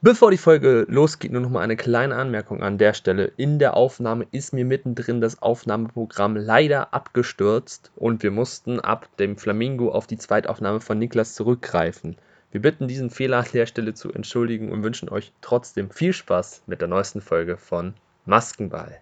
Bevor die Folge losgeht, nur noch mal eine kleine Anmerkung an der Stelle. In der Aufnahme ist mir mittendrin das Aufnahmeprogramm leider abgestürzt und wir mussten ab dem Flamingo auf die Zweitaufnahme von Niklas zurückgreifen. Wir bitten diesen Fehler an der Stelle zu entschuldigen und wünschen euch trotzdem viel Spaß mit der neuesten Folge von Maskenball.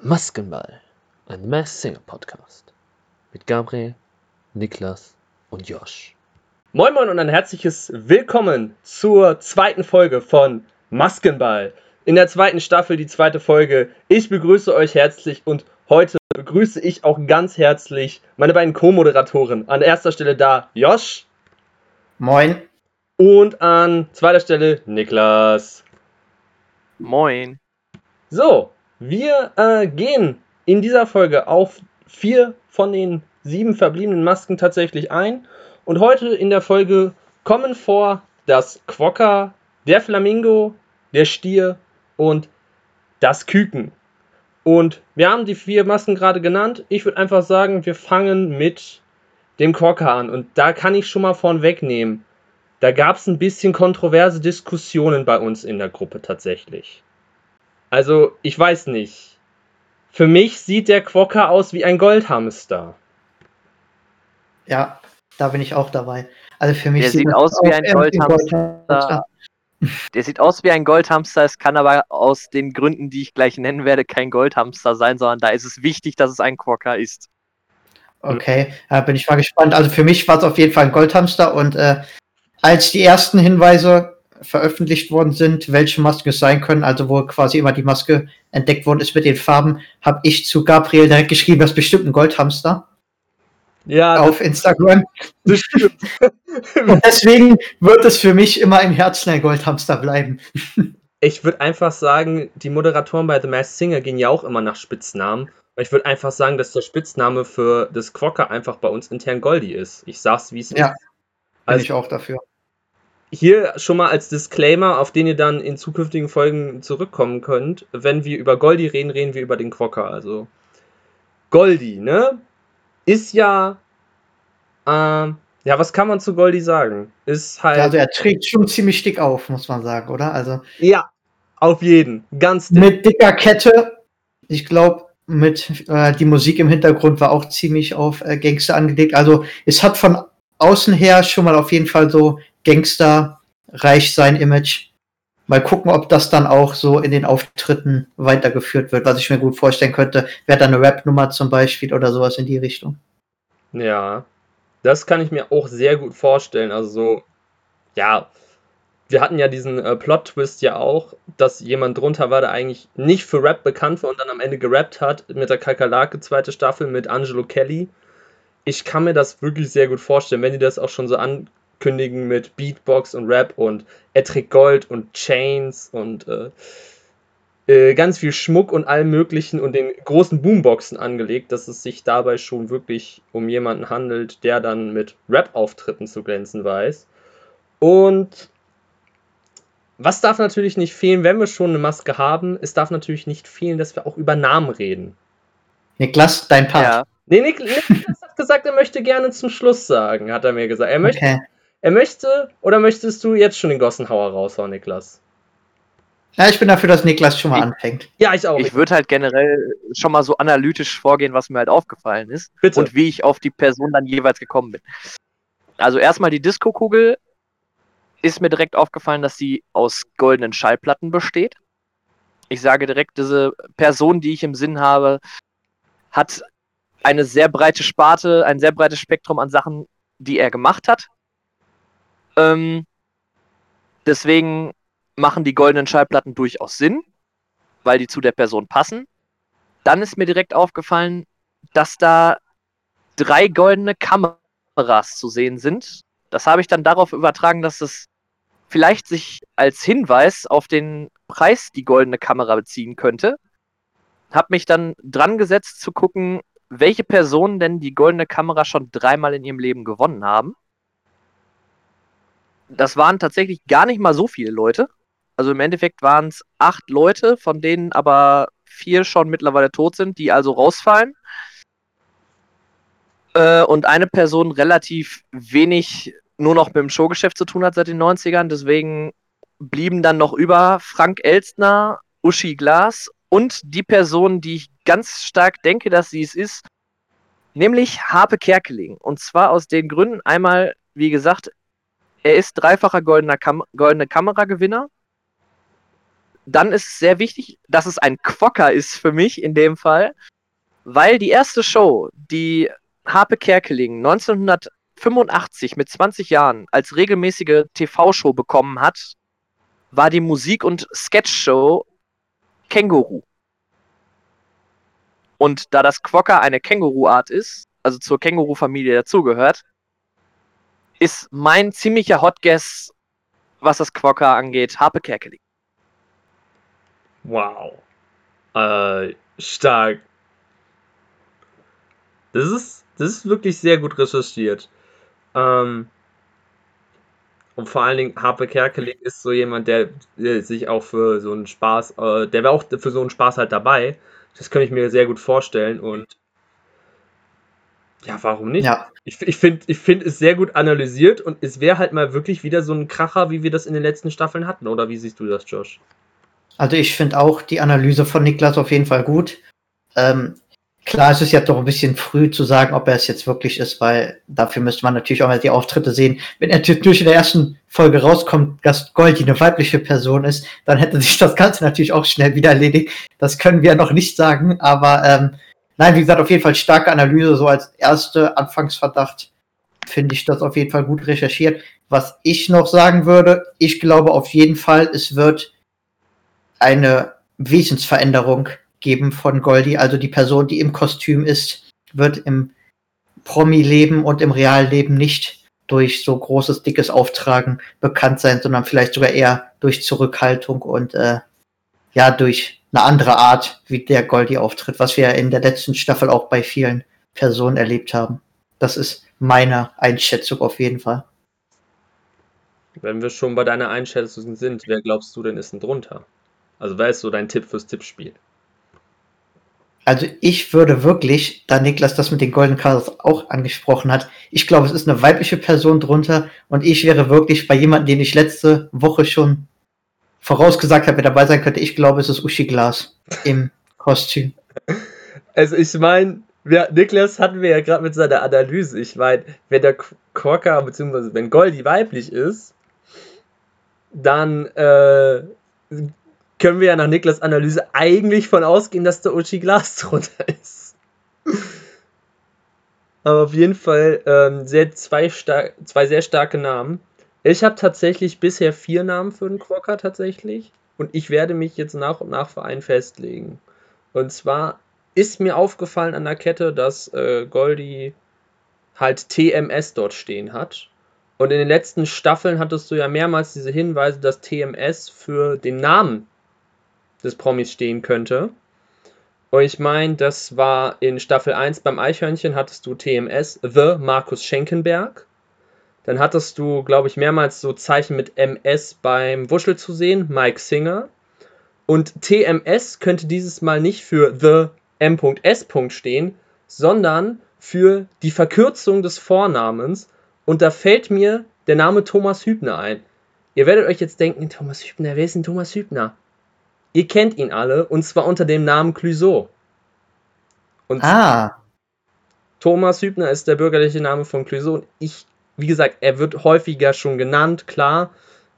Maskenball, ein Mass Singer Podcast mit Gabriel, Niklas und Josh. Moin Moin und ein herzliches Willkommen zur zweiten Folge von Maskenball. In der zweiten Staffel die zweite Folge. Ich begrüße euch herzlich und heute begrüße ich auch ganz herzlich meine beiden Co-Moderatoren. An erster Stelle da Josh. Moin. Und an zweiter Stelle Niklas. Moin. So, wir äh, gehen in dieser Folge auf vier von den sieben verbliebenen Masken tatsächlich ein. Und heute in der Folge kommen vor das Quokka, der Flamingo, der Stier und das Küken. Und wir haben die vier Masken gerade genannt. Ich würde einfach sagen, wir fangen mit dem Quokka an. Und da kann ich schon mal vorn wegnehmen. Da gab es ein bisschen kontroverse Diskussionen bei uns in der Gruppe tatsächlich. Also, ich weiß nicht. Für mich sieht der Quokka aus wie ein Goldhamster. Ja, da bin ich auch dabei. Also für mich der sieht, sieht aus wie ein Goldhamster. Goldhamster. Der sieht aus wie ein Goldhamster, es kann aber aus den Gründen, die ich gleich nennen werde, kein Goldhamster sein, sondern da ist es wichtig, dass es ein Quokka ist. Okay, da bin ich mal gespannt. Also für mich war es auf jeden Fall ein Goldhamster und äh, als die ersten Hinweise veröffentlicht worden sind, welche Masken es sein können, also wo quasi immer die Maske entdeckt worden ist mit den Farben, habe ich zu Gabriel direkt geschrieben, das ist bestimmt ein Goldhamster. Ja. Auf Instagram. Das stimmt. Und deswegen wird es für mich immer im Herzen ein Goldhamster bleiben. Ich würde einfach sagen, die Moderatoren bei The Masked Singer gehen ja auch immer nach Spitznamen. Ich würde einfach sagen, dass der Spitzname für das Quokka einfach bei uns intern Goldie ist. Ich sag's, wie es ja, ist. Ja, bin also, ich auch dafür hier schon mal als Disclaimer, auf den ihr dann in zukünftigen Folgen zurückkommen könnt. Wenn wir über Goldi reden, reden wir über den Quokka. Also Goldi, ne? Ist ja. Äh, ja, was kann man zu Goldi sagen? Ist halt. Also er trägt schon ziemlich dick auf, muss man sagen, oder? Also. Ja, auf jeden. Ganz dick. Mit dicker Kette. Ich glaube, mit äh, die Musik im Hintergrund war auch ziemlich auf äh, Gangster angelegt. Also es hat von außen her schon mal auf jeden Fall so Gangster reich sein Image. Mal gucken, ob das dann auch so in den Auftritten weitergeführt wird, was ich mir gut vorstellen könnte. Wäre da eine Rap-Nummer zum Beispiel oder sowas in die Richtung. Ja, das kann ich mir auch sehr gut vorstellen. Also so, ja, wir hatten ja diesen äh, Plot-Twist ja auch, dass jemand drunter war, der eigentlich nicht für Rap bekannt war und dann am Ende gerappt hat mit der Kakerlake zweite Staffel mit Angelo Kelly. Ich kann mir das wirklich sehr gut vorstellen, wenn die das auch schon so an kündigen mit Beatbox und Rap und Ettrick Gold und Chains und äh, äh, ganz viel Schmuck und allem Möglichen und den großen Boomboxen angelegt, dass es sich dabei schon wirklich um jemanden handelt, der dann mit Rap-Auftritten zu glänzen weiß. Und was darf natürlich nicht fehlen, wenn wir schon eine Maske haben? Es darf natürlich nicht fehlen, dass wir auch über Namen reden. Niklas, dein Part. Ja. Nee, Niklas hat gesagt, er möchte gerne zum Schluss sagen, hat er mir gesagt. Er möchte, okay. Er möchte oder möchtest du jetzt schon den Gossenhauer raushauen, Niklas? Ja, ich bin dafür, dass Niklas schon mal ich, anfängt. Ja, ich auch. Ich würde halt generell schon mal so analytisch vorgehen, was mir halt aufgefallen ist. Bitte. Und wie ich auf die Person dann jeweils gekommen bin. Also erstmal die Disco-Kugel ist mir direkt aufgefallen, dass sie aus goldenen Schallplatten besteht. Ich sage direkt, diese Person, die ich im Sinn habe, hat eine sehr breite Sparte, ein sehr breites Spektrum an Sachen, die er gemacht hat. Ähm, deswegen machen die goldenen Schallplatten durchaus Sinn, weil die zu der Person passen. Dann ist mir direkt aufgefallen, dass da drei goldene Kameras zu sehen sind. Das habe ich dann darauf übertragen, dass es vielleicht sich als Hinweis auf den Preis die goldene Kamera beziehen könnte. Hab mich dann dran gesetzt zu gucken, welche Personen denn die goldene Kamera schon dreimal in ihrem Leben gewonnen haben das waren tatsächlich gar nicht mal so viele Leute. Also im Endeffekt waren es acht Leute, von denen aber vier schon mittlerweile tot sind, die also rausfallen. Äh, und eine Person relativ wenig nur noch mit dem Showgeschäft zu tun hat seit den 90ern. Deswegen blieben dann noch über Frank Elstner, Uschi Glas und die Person, die ich ganz stark denke, dass sie es ist, nämlich Harpe Kerkeling. Und zwar aus den Gründen einmal, wie gesagt, er ist dreifacher goldener Kam goldene Kameragewinner. Dann ist es sehr wichtig, dass es ein Quokka ist für mich in dem Fall, weil die erste Show, die Harpe Kerkeling 1985 mit 20 Jahren als regelmäßige TV-Show bekommen hat, war die Musik- und Sketch-Show Känguru. Und da das Quokka eine Känguru-Art ist, also zur Känguru-Familie dazugehört, ist mein ziemlicher Hot Guess, was das Quokka angeht, Harpe Kerkeling. Wow. Äh, stark. Das ist, das ist wirklich sehr gut recherchiert. Ähm, und vor allen Dingen Harpe Kerkeling ist so jemand, der, der sich auch für so einen Spaß, äh, der wäre auch für so einen Spaß halt dabei. Das könnte ich mir sehr gut vorstellen und ja, warum nicht? Ja. Ich, ich finde ich find es sehr gut analysiert und es wäre halt mal wirklich wieder so ein Kracher, wie wir das in den letzten Staffeln hatten. Oder wie siehst du das, Josh? Also ich finde auch die Analyse von Niklas auf jeden Fall gut. Ähm, Klar, es ist ja doch ein bisschen früh zu sagen, ob er es jetzt wirklich ist, weil dafür müsste man natürlich auch mal die Auftritte sehen. Wenn er durch in der ersten Folge rauskommt, dass Goldie eine weibliche Person ist, dann hätte sich das Ganze natürlich auch schnell wieder erledigt. Das können wir noch nicht sagen, aber ähm, nein, wie gesagt, auf jeden Fall starke Analyse, so als erste Anfangsverdacht finde ich das auf jeden Fall gut recherchiert. Was ich noch sagen würde, ich glaube auf jeden Fall, es wird eine Wesensveränderung geben von Goldie. Also die Person, die im Kostüm ist, wird im Promi-Leben und im Realleben nicht durch so großes, dickes Auftragen bekannt sein, sondern vielleicht sogar eher durch Zurückhaltung und äh, ja, durch eine andere Art, wie der Goldie auftritt, was wir in der letzten Staffel auch bei vielen Personen erlebt haben. Das ist meine Einschätzung auf jeden Fall. Wenn wir schon bei deiner Einschätzung sind, wer glaubst du denn ist denn drunter? Also wer ist so dein Tipp fürs Tippspiel? Also ich würde wirklich, da Niklas das mit den Golden Cars auch angesprochen hat, ich glaube, es ist eine weibliche Person drunter und ich wäre wirklich bei jemandem, den ich letzte Woche schon vorausgesagt habe, wer dabei sein könnte. Ich glaube, es ist Uschi Glas im Kostüm. Also ich meine, Niklas hatten wir ja gerade mit seiner Analyse. Ich meine, wenn der Quokka, beziehungsweise wenn Goldie weiblich ist, dann äh, können wir ja nach Niklas Analyse eigentlich von ausgehen, dass der Uchi Glas drunter ist. Aber auf jeden Fall ähm, sehr zwei, zwei sehr starke Namen. Ich habe tatsächlich bisher vier Namen für den Quokka tatsächlich. Und ich werde mich jetzt nach und nach für einen festlegen. Und zwar ist mir aufgefallen an der Kette, dass äh, Goldie halt TMS dort stehen hat. Und in den letzten Staffeln hattest du ja mehrmals diese Hinweise, dass TMS für den Namen des Promis stehen könnte. Und ich meine, das war in Staffel 1 beim Eichhörnchen hattest du TMS, The Markus Schenkenberg. Dann hattest du, glaube ich, mehrmals so Zeichen mit MS beim Wuschel zu sehen, Mike Singer. Und TMS könnte dieses Mal nicht für The M.S. stehen, sondern für die Verkürzung des Vornamens. Und da fällt mir der Name Thomas Hübner ein. Ihr werdet euch jetzt denken, Thomas Hübner, wer ist denn Thomas Hübner? Ihr kennt ihn alle, und zwar unter dem Namen Clouseau. Und ah. Thomas Hübner ist der bürgerliche Name von Clouseau. Ich, wie gesagt, er wird häufiger schon genannt, klar,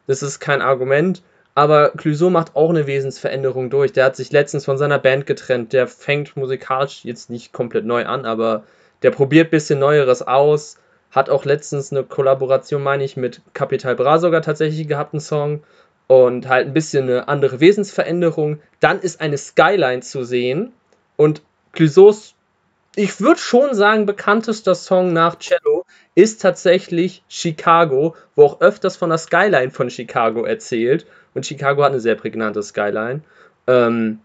das ist kein Argument. Aber Clouseau macht auch eine Wesensveränderung durch. Der hat sich letztens von seiner Band getrennt. Der fängt musikalisch jetzt nicht komplett neu an, aber der probiert ein bisschen Neueres aus. Hat auch letztens eine Kollaboration, meine ich, mit Capital Bra sogar tatsächlich gehabt, einen Song und halt ein bisschen eine andere Wesensveränderung. Dann ist eine Skyline zu sehen und Clouseaus, ich würde schon sagen, bekanntester Song nach Cello ist tatsächlich Chicago, wo auch öfters von der Skyline von Chicago erzählt. Und Chicago hat eine sehr prägnante Skyline. Ähm,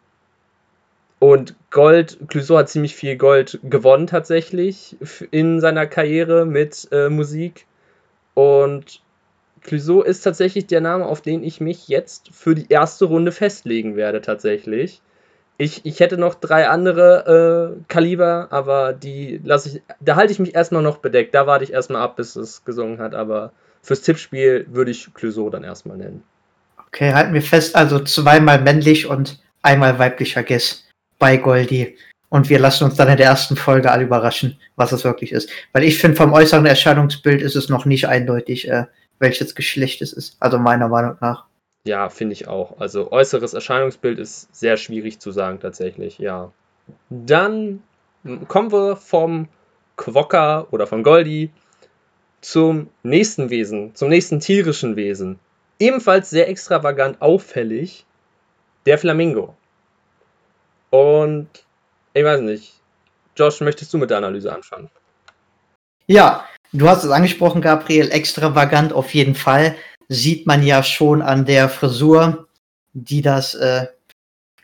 und Gold, Clouseau hat ziemlich viel Gold gewonnen tatsächlich in seiner Karriere mit äh, Musik. Und Clouseau ist tatsächlich der Name, auf den ich mich jetzt für die erste Runde festlegen werde, tatsächlich. Ich, ich hätte noch drei andere äh, Kaliber, aber die lasse ich. Da halte ich mich erstmal noch bedeckt. Da warte ich erstmal ab, bis es gesungen hat. Aber fürs Tippspiel würde ich Clouseau dann erstmal nennen. Okay, halten wir fest, also zweimal männlich und einmal weiblicher Guess bei Goldie. Und wir lassen uns dann in der ersten Folge alle überraschen, was es wirklich ist. Weil ich finde, vom äußeren Erscheinungsbild ist es noch nicht eindeutig, äh, welches Geschlecht es ist. Also meiner Meinung nach. Ja, finde ich auch. Also äußeres Erscheinungsbild ist sehr schwierig zu sagen tatsächlich, ja. Dann kommen wir vom Quokka oder von Goldi zum nächsten Wesen, zum nächsten tierischen Wesen. Ebenfalls sehr extravagant auffällig, der Flamingo. Und ich weiß nicht, Josh, möchtest du mit der Analyse anfangen? Ja, du hast es angesprochen, Gabriel, extravagant auf jeden Fall sieht man ja schon an der Frisur, die das, äh,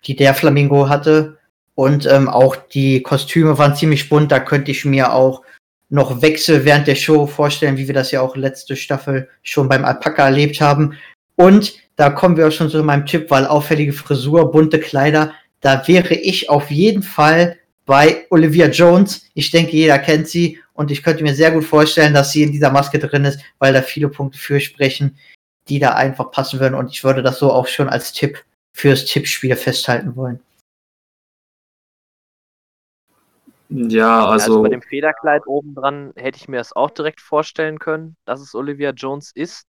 die der Flamingo hatte. Und ähm, auch die Kostüme waren ziemlich bunt. Da könnte ich mir auch noch Wechsel während der Show vorstellen, wie wir das ja auch letzte Staffel schon beim Alpaka erlebt haben. Und da kommen wir auch schon zu meinem Tipp, weil auffällige Frisur, bunte Kleider, da wäre ich auf jeden Fall bei Olivia Jones. Ich denke, jeder kennt sie und ich könnte mir sehr gut vorstellen, dass sie in dieser Maske drin ist, weil da viele Punkte für sprechen die da einfach passen würden. Und ich würde das so auch schon als Tipp fürs Tippspiel festhalten wollen. Ja, also, also bei dem Federkleid oben dran hätte ich mir das auch direkt vorstellen können, dass es Olivia Jones ist.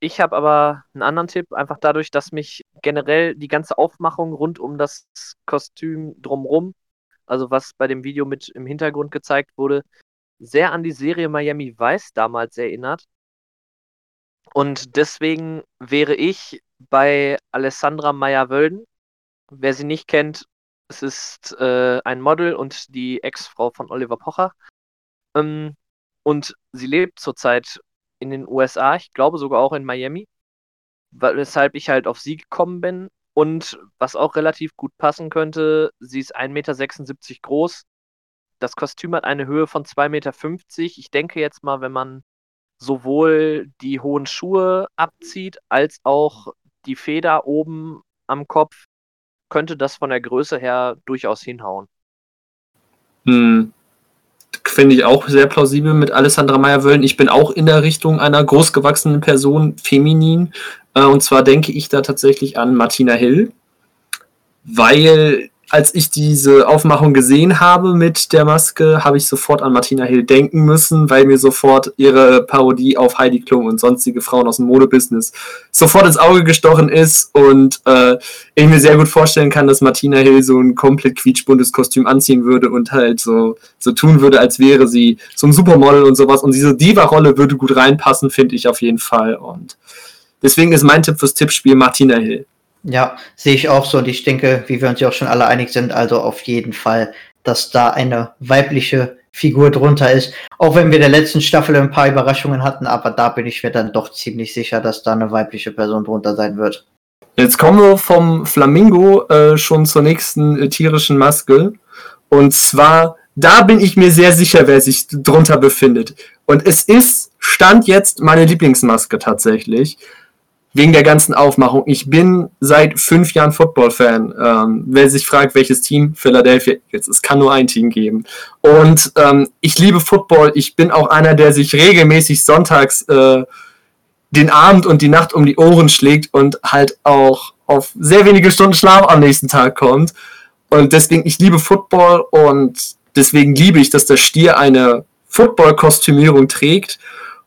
Ich habe aber einen anderen Tipp, einfach dadurch, dass mich generell die ganze Aufmachung rund um das Kostüm drumrum, also was bei dem Video mit im Hintergrund gezeigt wurde, sehr an die Serie Miami Vice damals erinnert. Und deswegen wäre ich bei Alessandra Meyer-Wölden. Wer sie nicht kennt, es ist äh, ein Model und die Ex-Frau von Oliver Pocher. Ähm, und sie lebt zurzeit in den USA, ich glaube sogar auch in Miami, weshalb ich halt auf sie gekommen bin. Und was auch relativ gut passen könnte, sie ist 1,76 Meter groß. Das Kostüm hat eine Höhe von 2,50 Meter. Ich denke jetzt mal, wenn man sowohl die hohen Schuhe abzieht, als auch die Feder oben am Kopf, könnte das von der Größe her durchaus hinhauen. Hm. Finde ich auch sehr plausibel mit Alessandra Meyer-Wöllen. Ich bin auch in der Richtung einer großgewachsenen Person, feminin. Äh, und zwar denke ich da tatsächlich an Martina Hill, weil als ich diese Aufmachung gesehen habe mit der Maske, habe ich sofort an Martina Hill denken müssen, weil mir sofort ihre Parodie auf Heidi Klum und sonstige Frauen aus dem Modebusiness sofort ins Auge gestochen ist und äh, ich mir sehr gut vorstellen kann, dass Martina Hill so ein komplett quietschbuntes Kostüm anziehen würde und halt so, so tun würde, als wäre sie so ein Supermodel und sowas. Und diese Diva-Rolle würde gut reinpassen, finde ich auf jeden Fall. Und deswegen ist mein Tipp fürs Tippspiel Martina Hill. Ja, sehe ich auch so und ich denke, wie wir uns ja auch schon alle einig sind, also auf jeden Fall, dass da eine weibliche Figur drunter ist. Auch wenn wir in der letzten Staffel ein paar Überraschungen hatten, aber da bin ich mir dann doch ziemlich sicher, dass da eine weibliche Person drunter sein wird. Jetzt kommen wir vom Flamingo äh, schon zur nächsten äh, tierischen Maske. Und zwar, da bin ich mir sehr sicher, wer sich drunter befindet. Und es ist, stand jetzt meine Lieblingsmaske tatsächlich wegen der ganzen Aufmachung. Ich bin seit fünf Jahren Football-Fan. Ähm, wer sich fragt, welches Team, Philadelphia, jetzt es kann nur ein Team geben. Und ähm, ich liebe Football. Ich bin auch einer, der sich regelmäßig sonntags äh, den Abend und die Nacht um die Ohren schlägt und halt auch auf sehr wenige Stunden Schlaf am nächsten Tag kommt. Und deswegen, ich liebe Football und deswegen liebe ich, dass der Stier eine Football-Kostümierung trägt.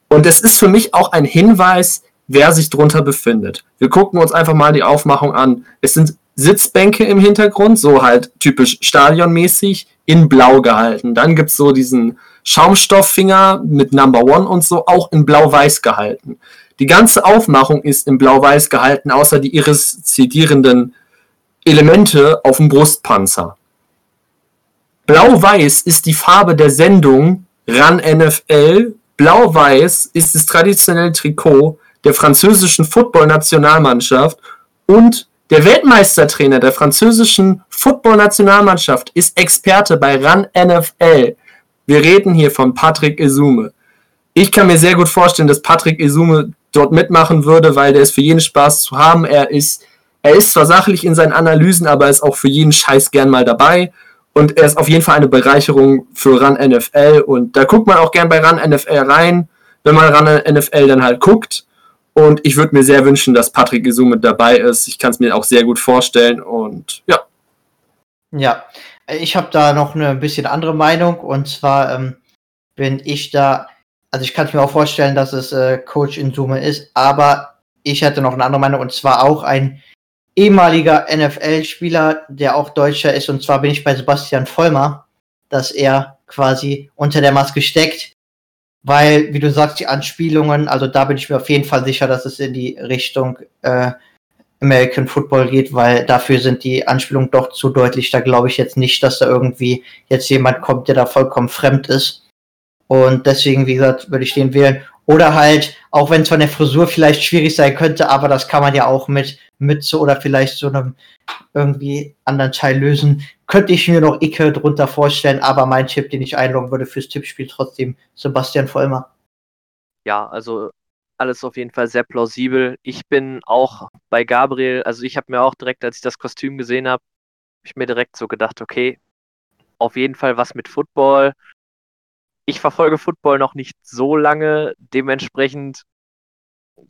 Und es ist für mich auch ein Hinweis, wer sich drunter befindet. Wir gucken uns einfach mal die Aufmachung an. Es sind Sitzbänke im Hintergrund, so halt typisch stadionmäßig, in blau gehalten. Dann gibt es so diesen Schaumstofffinger mit Number One und so, auch in blau-weiß gehalten. Die ganze Aufmachung ist in blau-weiß gehalten, außer die irreszidierenden Elemente auf dem Brustpanzer. Blau-weiß ist die Farbe der Sendung RAN NFL. Blau-weiß ist das traditionelle Trikot der französischen Football-Nationalmannschaft und der Weltmeistertrainer der französischen Football-Nationalmannschaft ist Experte bei RAN NFL. Wir reden hier von Patrick Esume. Ich kann mir sehr gut vorstellen, dass Patrick Esume dort mitmachen würde, weil der ist für jeden Spaß zu haben. Er ist Er ist zwar sachlich in seinen Analysen, aber er ist auch für jeden Scheiß gern mal dabei. Und er ist auf jeden Fall eine Bereicherung für Run NFL. Und da guckt man auch gern bei Run NFL rein, wenn man Run NFL dann halt guckt. Und ich würde mir sehr wünschen, dass Patrick Isu dabei ist. Ich kann es mir auch sehr gut vorstellen. Und ja. Ja, ich habe da noch eine bisschen andere Meinung. Und zwar ähm, bin ich da, also ich kann es mir auch vorstellen, dass es äh, Coach Insume ist, aber ich hatte noch eine andere Meinung und zwar auch ein ehemaliger NFL-Spieler, der auch Deutscher ist. Und zwar bin ich bei Sebastian Vollmer, dass er quasi unter der Maske steckt. Weil, wie du sagst, die Anspielungen, also da bin ich mir auf jeden Fall sicher, dass es in die Richtung äh, American Football geht, weil dafür sind die Anspielungen doch zu deutlich. Da glaube ich jetzt nicht, dass da irgendwie jetzt jemand kommt, der da vollkommen fremd ist. Und deswegen, wie gesagt, würde ich den wählen. Oder halt, auch wenn es von der Frisur vielleicht schwierig sein könnte, aber das kann man ja auch mit Mütze oder vielleicht so einem irgendwie anderen Teil lösen. Könnte ich mir noch Icke drunter vorstellen, aber mein Tipp, den ich einloggen würde fürs Tippspiel, trotzdem Sebastian Vollmer. Ja, also alles auf jeden Fall sehr plausibel. Ich bin auch bei Gabriel, also ich habe mir auch direkt, als ich das Kostüm gesehen habe, habe ich mir direkt so gedacht, okay, auf jeden Fall was mit Football ich verfolge Football noch nicht so lange, dementsprechend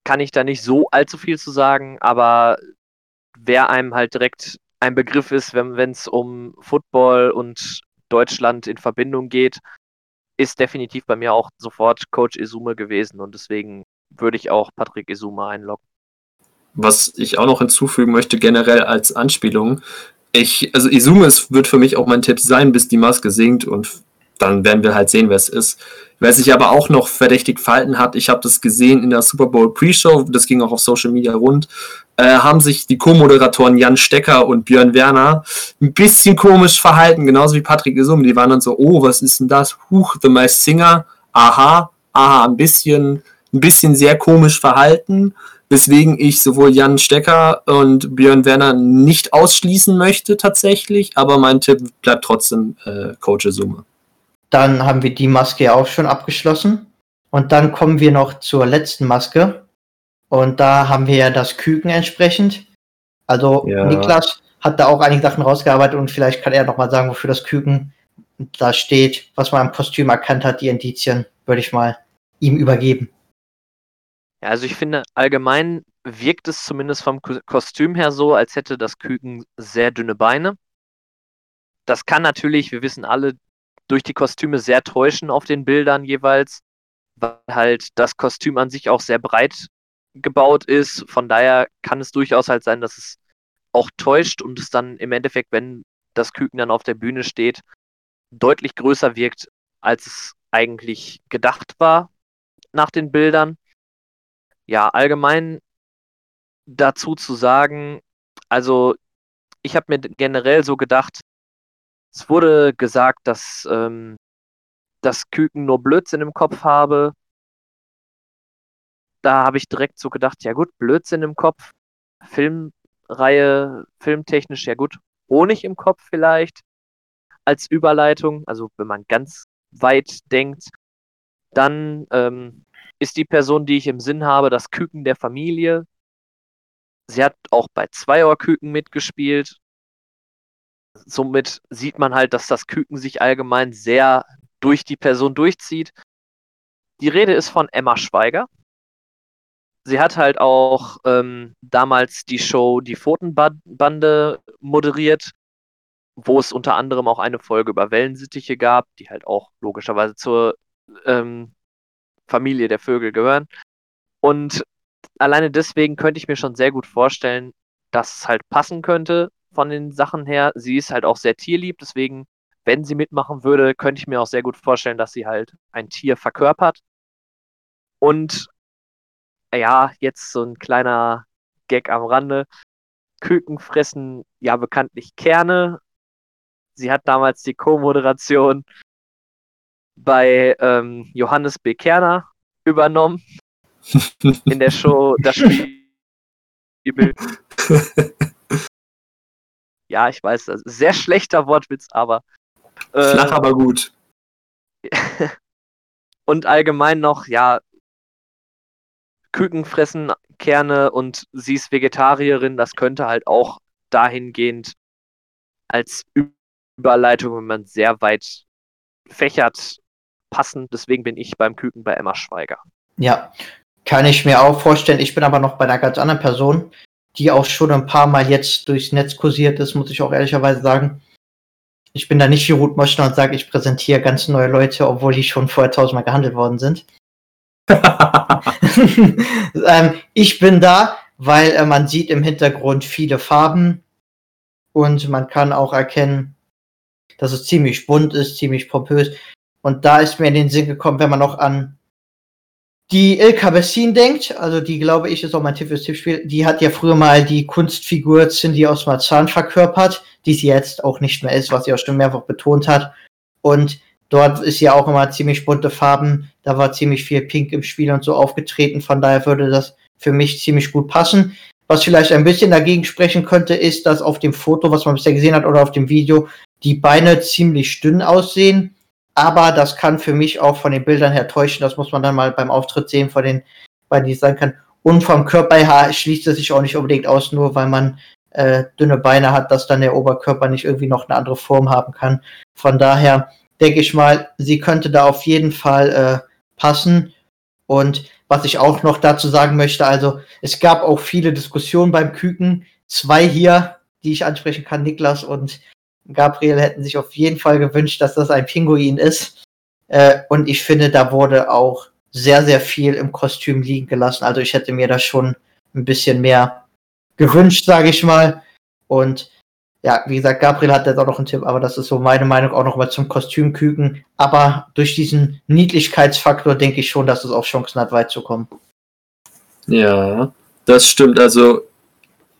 kann ich da nicht so allzu viel zu sagen, aber wer einem halt direkt ein Begriff ist, wenn es um Football und Deutschland in Verbindung geht, ist definitiv bei mir auch sofort Coach Izume gewesen und deswegen würde ich auch Patrick Izume einloggen. Was ich auch noch hinzufügen möchte, generell als Anspielung, ich, also Izume wird für mich auch mein Tipp sein, bis die Maske sinkt und dann werden wir halt sehen, wer es ist. Wer sich aber auch noch verdächtig verhalten hat, ich habe das gesehen in der Super Bowl Pre-Show, das ging auch auf Social Media rund, äh, haben sich die Co-Moderatoren Jan Stecker und Björn Werner ein bisschen komisch verhalten, genauso wie Patrick Isum. Die waren dann so, oh, was ist denn das? Huch, The Masked Singer, aha, aha, ein bisschen, ein bisschen sehr komisch verhalten, weswegen ich sowohl Jan Stecker und Björn Werner nicht ausschließen möchte tatsächlich, aber mein Tipp bleibt trotzdem äh, Coach Summe. Dann haben wir die Maske auch schon abgeschlossen. Und dann kommen wir noch zur letzten Maske. Und da haben wir ja das Küken entsprechend. Also ja. Niklas hat da auch einige Sachen rausgearbeitet und vielleicht kann er nochmal sagen, wofür das Küken da steht, was man am Kostüm erkannt hat, die Indizien, würde ich mal ihm übergeben. Ja, also ich finde, allgemein wirkt es zumindest vom Kostüm her so, als hätte das Küken sehr dünne Beine. Das kann natürlich, wir wissen alle, durch die Kostüme sehr täuschen auf den Bildern jeweils, weil halt das Kostüm an sich auch sehr breit gebaut ist. Von daher kann es durchaus halt sein, dass es auch täuscht und es dann im Endeffekt, wenn das Küken dann auf der Bühne steht, deutlich größer wirkt, als es eigentlich gedacht war nach den Bildern. Ja, allgemein dazu zu sagen, also ich habe mir generell so gedacht, es wurde gesagt, dass ähm, das Küken nur Blödsinn im Kopf habe. Da habe ich direkt so gedacht, ja gut, Blödsinn im Kopf. Filmreihe, filmtechnisch, ja gut, Honig im Kopf vielleicht als Überleitung. Also wenn man ganz weit denkt, dann ähm, ist die Person, die ich im Sinn habe, das Küken der Familie. Sie hat auch bei Zweiohrküken mitgespielt somit sieht man halt, dass das Küken sich allgemein sehr durch die Person durchzieht. Die Rede ist von Emma Schweiger. Sie hat halt auch ähm, damals die Show Die Pfotenbande moderiert, wo es unter anderem auch eine Folge über Wellensittiche gab, die halt auch logischerweise zur ähm, Familie der Vögel gehören. Und alleine deswegen könnte ich mir schon sehr gut vorstellen, dass es halt passen könnte von den Sachen her. Sie ist halt auch sehr tierlieb, deswegen, wenn sie mitmachen würde, könnte ich mir auch sehr gut vorstellen, dass sie halt ein Tier verkörpert. Und ja, jetzt so ein kleiner Gag am Rande. Küken fressen ja bekanntlich Kerne. Sie hat damals die Co-Moderation bei ähm, Johannes B. Kerner übernommen. in der Show Das Spiel. Ja, ich weiß, das ist sehr schlechter Wortwitz, aber. Äh, Flach, aber gut. und allgemein noch, ja, Küken fressen Kerne und sie ist Vegetarierin, das könnte halt auch dahingehend als Überleitung, wenn man sehr weit fächert, passen. Deswegen bin ich beim Küken bei Emma Schweiger. Ja, kann ich mir auch vorstellen. Ich bin aber noch bei einer ganz anderen Person, die auch schon ein paar Mal jetzt durchs Netz kursiert ist, muss ich auch ehrlicherweise sagen. Ich bin da nicht wie Ruth Moschner und sage, ich präsentiere ganz neue Leute, obwohl die schon vorher tausendmal gehandelt worden sind. ähm, ich bin da, weil äh, man sieht im Hintergrund viele Farben und man kann auch erkennen, dass es ziemlich bunt ist, ziemlich pompös. Und da ist mir in den Sinn gekommen, wenn man noch an die Ilka Bessin denkt, also die glaube ich ist auch mein Tipp fürs Tippspiel, die hat ja früher mal die Kunstfigur Cindy aus Marzahn verkörpert, die sie jetzt auch nicht mehr ist, was sie auch schon mehrfach betont hat. Und dort ist ja auch immer ziemlich bunte Farben, da war ziemlich viel Pink im Spiel und so aufgetreten, von daher würde das für mich ziemlich gut passen. Was vielleicht ein bisschen dagegen sprechen könnte, ist, dass auf dem Foto, was man bisher gesehen hat, oder auf dem Video, die Beine ziemlich dünn aussehen aber das kann für mich auch von den Bildern her täuschen. Das muss man dann mal beim Auftritt sehen, von den beiden, die sein kann. Und vom Körper her schließt es sich auch nicht unbedingt aus, nur weil man äh, dünne Beine hat, dass dann der Oberkörper nicht irgendwie noch eine andere Form haben kann. Von daher denke ich mal, sie könnte da auf jeden Fall äh, passen. Und was ich auch noch dazu sagen möchte, also es gab auch viele Diskussionen beim Küken. Zwei hier, die ich ansprechen kann, Niklas und Gabriel hätten sich auf jeden Fall gewünscht, dass das ein Pinguin ist. Äh, und ich finde, da wurde auch sehr, sehr viel im Kostüm liegen gelassen. Also ich hätte mir da schon ein bisschen mehr gewünscht, sage ich mal. Und ja, wie gesagt, Gabriel hat jetzt auch noch einen Tipp, aber das ist so meine Meinung auch noch mal zum Kostümküken. Aber durch diesen Niedlichkeitsfaktor denke ich schon, dass es auch Chancen hat, weit zu kommen. Ja, das stimmt. Also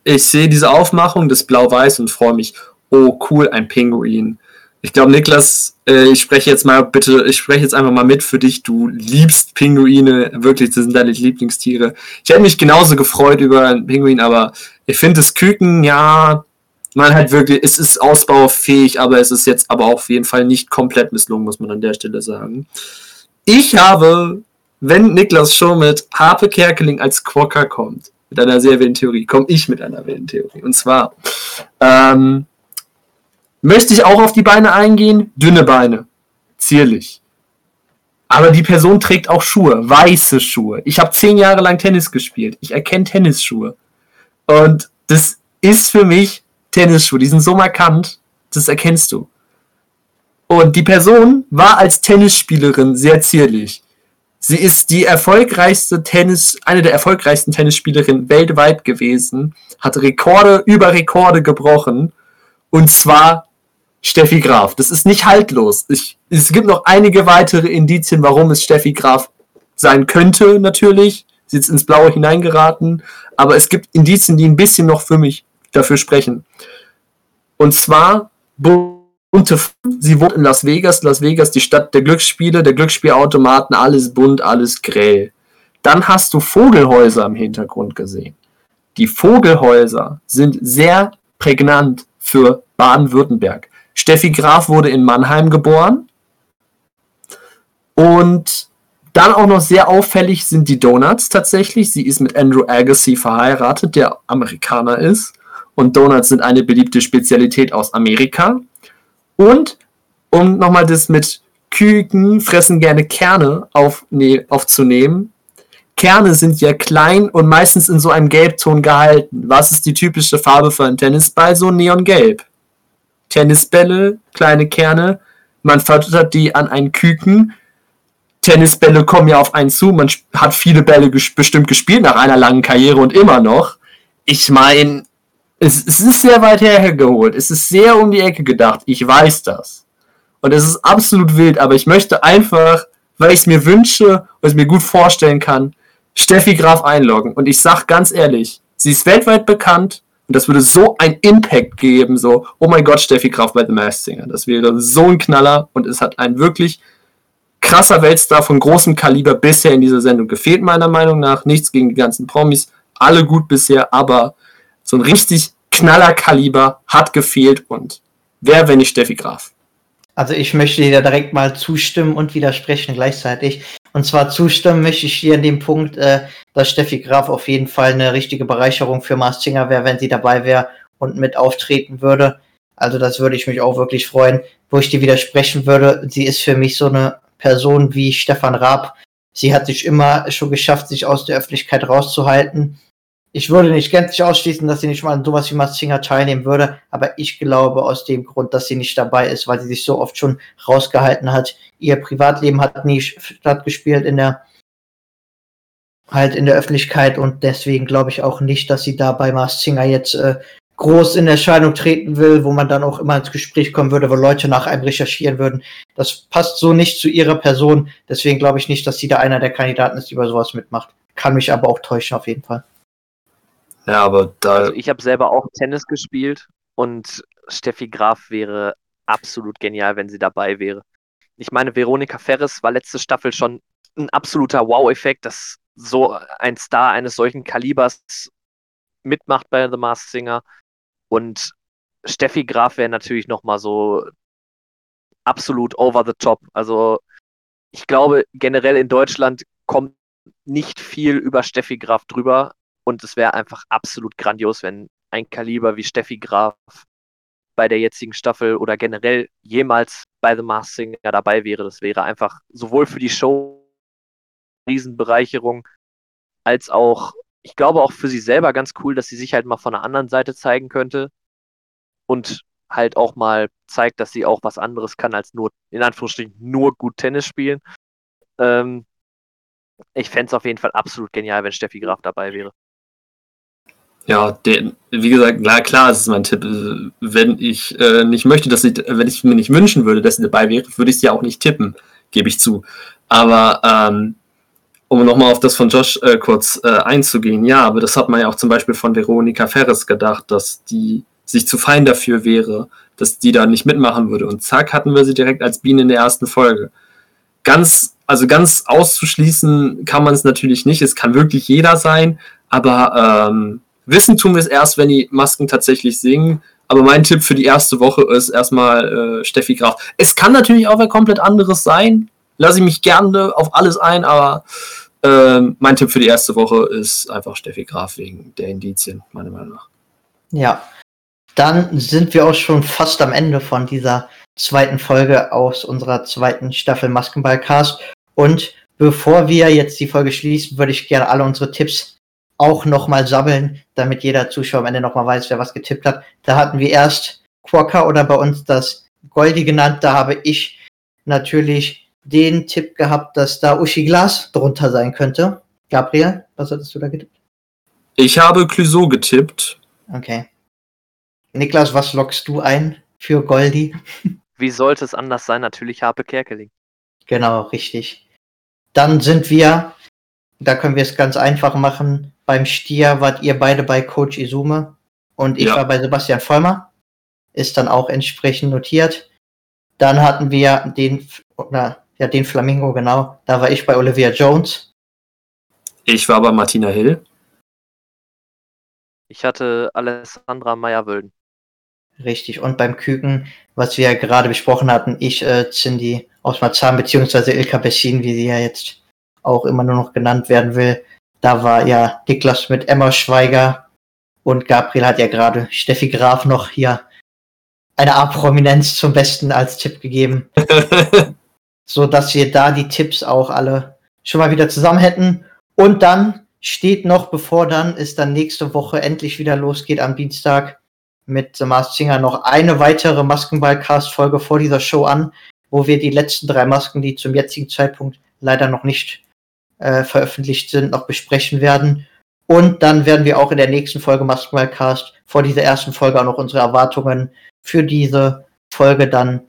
ich sehe diese Aufmachung des Blau-Weiß und freue mich oh cool, ein Pinguin. Ich glaube, Niklas, äh, ich spreche jetzt mal bitte, ich spreche jetzt einfach mal mit für dich. Du liebst Pinguine, wirklich, das sind deine Lieblingstiere. Ich hätte mich genauso gefreut über einen Pinguin, aber ich finde das Küken, ja, man hat wirklich, es ist ausbaufähig, aber es ist jetzt aber auf jeden Fall nicht komplett misslungen, muss man an der Stelle sagen. Ich habe, wenn Niklas schon mit Harpe Kerkeling als Quokka kommt, mit einer sehr wilden Theorie, komme ich mit einer wilden Theorie. Und zwar, ähm, Möchte ich auch auf die Beine eingehen? Dünne Beine. Zierlich. Aber die Person trägt auch Schuhe, weiße Schuhe. Ich habe zehn Jahre lang Tennis gespielt. Ich erkenne Tennisschuhe. Und das ist für mich Tennisschuhe. Die sind so markant, das erkennst du. Und die Person war als Tennisspielerin sehr zierlich. Sie ist die erfolgreichste Tennis, eine der erfolgreichsten Tennisspielerinnen weltweit gewesen, hat Rekorde über Rekorde gebrochen. Und zwar Steffi Graf. Das ist nicht haltlos. Ich, es gibt noch einige weitere Indizien, warum es Steffi Graf sein könnte, natürlich. Sie ist ins Blaue hineingeraten. Aber es gibt Indizien, die ein bisschen noch für mich dafür sprechen. Und zwar bunte. Sie wohnt in Las Vegas. Las Vegas, die Stadt der Glücksspiele, der Glücksspielautomaten, alles bunt, alles grell. Dann hast du Vogelhäuser im Hintergrund gesehen. Die Vogelhäuser sind sehr prägnant für Baden-Württemberg. Steffi Graf wurde in Mannheim geboren. Und dann auch noch sehr auffällig sind die Donuts tatsächlich. Sie ist mit Andrew Agassi verheiratet, der Amerikaner ist. Und Donuts sind eine beliebte Spezialität aus Amerika. Und um nochmal das mit Küken fressen gerne Kerne auf, nee, aufzunehmen. Kerne sind ja klein und meistens in so einem Gelbton gehalten. Was ist die typische Farbe für einen Tennisball? So neongelb. Tennisbälle, kleine Kerne. Man verfüttert die an einen Küken. Tennisbälle kommen ja auf einen zu. Man hat viele Bälle ges bestimmt gespielt nach einer langen Karriere und immer noch. Ich meine, es, es ist sehr weit hergeholt. Es ist sehr um die Ecke gedacht. Ich weiß das. Und es ist absolut wild, aber ich möchte einfach, weil ich es mir wünsche und es mir gut vorstellen kann, Steffi Graf einloggen. Und ich sag ganz ehrlich, sie ist weltweit bekannt, und das würde so ein Impact geben, so, oh mein Gott, Steffi Kraft bei The Masked Singer. Das wäre so ein Knaller und es hat ein wirklich krasser Weltstar von großem Kaliber bisher in dieser Sendung gefehlt, meiner Meinung nach. Nichts gegen die ganzen Promis, alle gut bisher, aber so ein richtig knaller Kaliber hat gefehlt und wer, wenn nicht Steffi Graf? Also ich möchte dir direkt mal zustimmen und widersprechen gleichzeitig. Und zwar zustimmen möchte ich hier in dem Punkt, äh, dass Steffi Graf auf jeden Fall eine richtige Bereicherung für Mars Singer wäre, wenn sie dabei wäre und mit auftreten würde. Also das würde ich mich auch wirklich freuen. Wo ich dir widersprechen würde, sie ist für mich so eine Person wie Stefan Raab. Sie hat sich immer schon geschafft, sich aus der Öffentlichkeit rauszuhalten. Ich würde nicht gänzlich ausschließen, dass sie nicht mal an sowas wie Mars Singer teilnehmen würde, aber ich glaube aus dem Grund, dass sie nicht dabei ist, weil sie sich so oft schon rausgehalten hat. Ihr Privatleben hat nie stattgespielt in der halt in der Öffentlichkeit und deswegen glaube ich auch nicht, dass sie da bei Mars Singer jetzt äh, groß in Erscheinung treten will, wo man dann auch immer ins Gespräch kommen würde, wo Leute nach einem recherchieren würden. Das passt so nicht zu ihrer Person. Deswegen glaube ich nicht, dass sie da einer der Kandidaten ist, die bei sowas mitmacht. Kann mich aber auch täuschen, auf jeden Fall. Ja, aber da. Also ich habe selber auch Tennis gespielt und Steffi Graf wäre absolut genial, wenn sie dabei wäre. Ich meine, Veronika Ferres war letzte Staffel schon ein absoluter Wow-Effekt, dass so ein Star eines solchen Kalibers mitmacht bei The Masked Singer. Und Steffi Graf wäre natürlich nochmal so absolut over the top. Also ich glaube, generell in Deutschland kommt nicht viel über Steffi Graf drüber. Und es wäre einfach absolut grandios, wenn ein Kaliber wie Steffi Graf bei der jetzigen Staffel oder generell jemals bei The Masked Singer dabei wäre. Das wäre einfach sowohl für die Show Riesenbereicherung als auch ich glaube auch für sie selber ganz cool, dass sie sich halt mal von der anderen Seite zeigen könnte und halt auch mal zeigt, dass sie auch was anderes kann als nur, in Anführungsstrichen, nur gut Tennis spielen. Ähm, ich fände es auf jeden Fall absolut genial, wenn Steffi Graf dabei wäre. Ja, der, wie gesagt, klar, klar, das ist mein Tipp. Wenn ich äh, nicht möchte, dass sie, wenn ich mir nicht wünschen würde, dass sie dabei wäre, würde ich sie auch nicht tippen, gebe ich zu. Aber ähm, um nochmal auf das von Josh äh, kurz äh, einzugehen, ja, aber das hat man ja auch zum Beispiel von Veronika Ferres gedacht, dass die sich zu fein dafür wäre, dass die da nicht mitmachen würde. Und zack, hatten wir sie direkt als Biene in der ersten Folge. Ganz, also ganz auszuschließen kann man es natürlich nicht. Es kann wirklich jeder sein, aber ähm, wissen tun wir es erst, wenn die Masken tatsächlich singen. Aber mein Tipp für die erste Woche ist erstmal äh, Steffi Graf. Es kann natürlich auch wer komplett anderes sein. Lasse ich mich gerne auf alles ein, aber ähm, mein Tipp für die erste Woche ist einfach Steffi Graf wegen der Indizien, meiner Meinung nach. Ja, dann sind wir auch schon fast am Ende von dieser zweiten Folge aus unserer zweiten Staffel Maskenballcast. Und bevor wir jetzt die Folge schließen, würde ich gerne alle unsere Tipps auch nochmal sammeln, damit jeder Zuschauer am Ende nochmal weiß, wer was getippt hat. Da hatten wir erst Quokka oder bei uns das Goldi genannt. Da habe ich natürlich den Tipp gehabt, dass da Uschi Glas drunter sein könnte. Gabriel, was hattest du da getippt? Ich habe Clouseau getippt. Okay. Niklas, was lockst du ein für Goldi? Wie sollte es anders sein? Natürlich Harpe Kerkeling. Genau, richtig. Dann sind wir, da können wir es ganz einfach machen. Beim Stier wart ihr beide bei Coach Izume und ich ja. war bei Sebastian Vollmer. Ist dann auch entsprechend notiert. Dann hatten wir den, oder ja, den Flamingo, genau. Da war ich bei Olivia Jones. Ich war bei Martina Hill. Ich hatte Alessandra Meyer-Wölden. Richtig. Und beim Küken, was wir ja gerade besprochen hatten, ich, äh, Cindy aus Marzahn, beziehungsweise Ilka Bessin, wie sie ja jetzt auch immer nur noch genannt werden will. Da war ja Niklas mit Emma Schweiger und Gabriel hat ja gerade Steffi Graf noch hier eine A-Prominenz zum Besten als Tipp gegeben. so dass wir da die Tipps auch alle schon mal wieder zusammen hätten. Und dann steht noch, bevor dann es dann nächste Woche endlich wieder losgeht am Dienstag mit The Masked Singer noch eine weitere Maskenball-Cast-Folge vor dieser Show an, wo wir die letzten drei Masken, die zum jetzigen Zeitpunkt leider noch nicht äh, veröffentlicht sind, noch besprechen werden. Und dann werden wir auch in der nächsten Folge Maskenball-Cast vor dieser ersten Folge auch noch unsere Erwartungen für diese Folge dann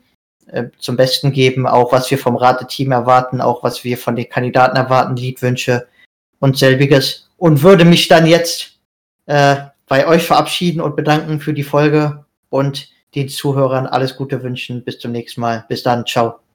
äh, zum Besten geben, auch was wir vom Rateteam erwarten, auch was wir von den Kandidaten erwarten, Liedwünsche und selbiges. Und würde mich dann jetzt äh, bei euch verabschieden und bedanken für die Folge und den Zuhörern alles Gute wünschen. Bis zum nächsten Mal. Bis dann. Ciao.